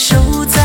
守在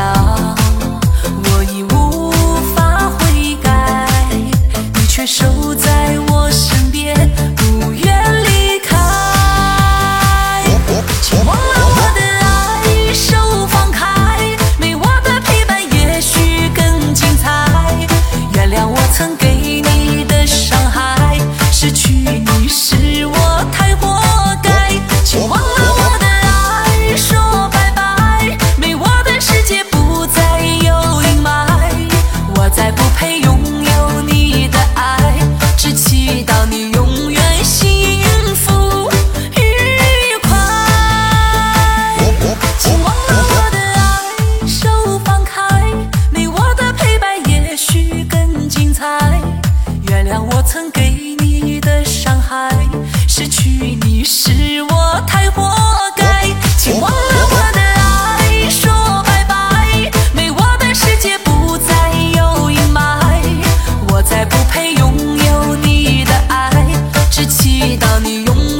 样给你的伤害，失去你是我太活该，请忘了我的爱，说拜拜，没我的世界不再有阴霾，我再不配拥有你的爱，只祈祷你永远。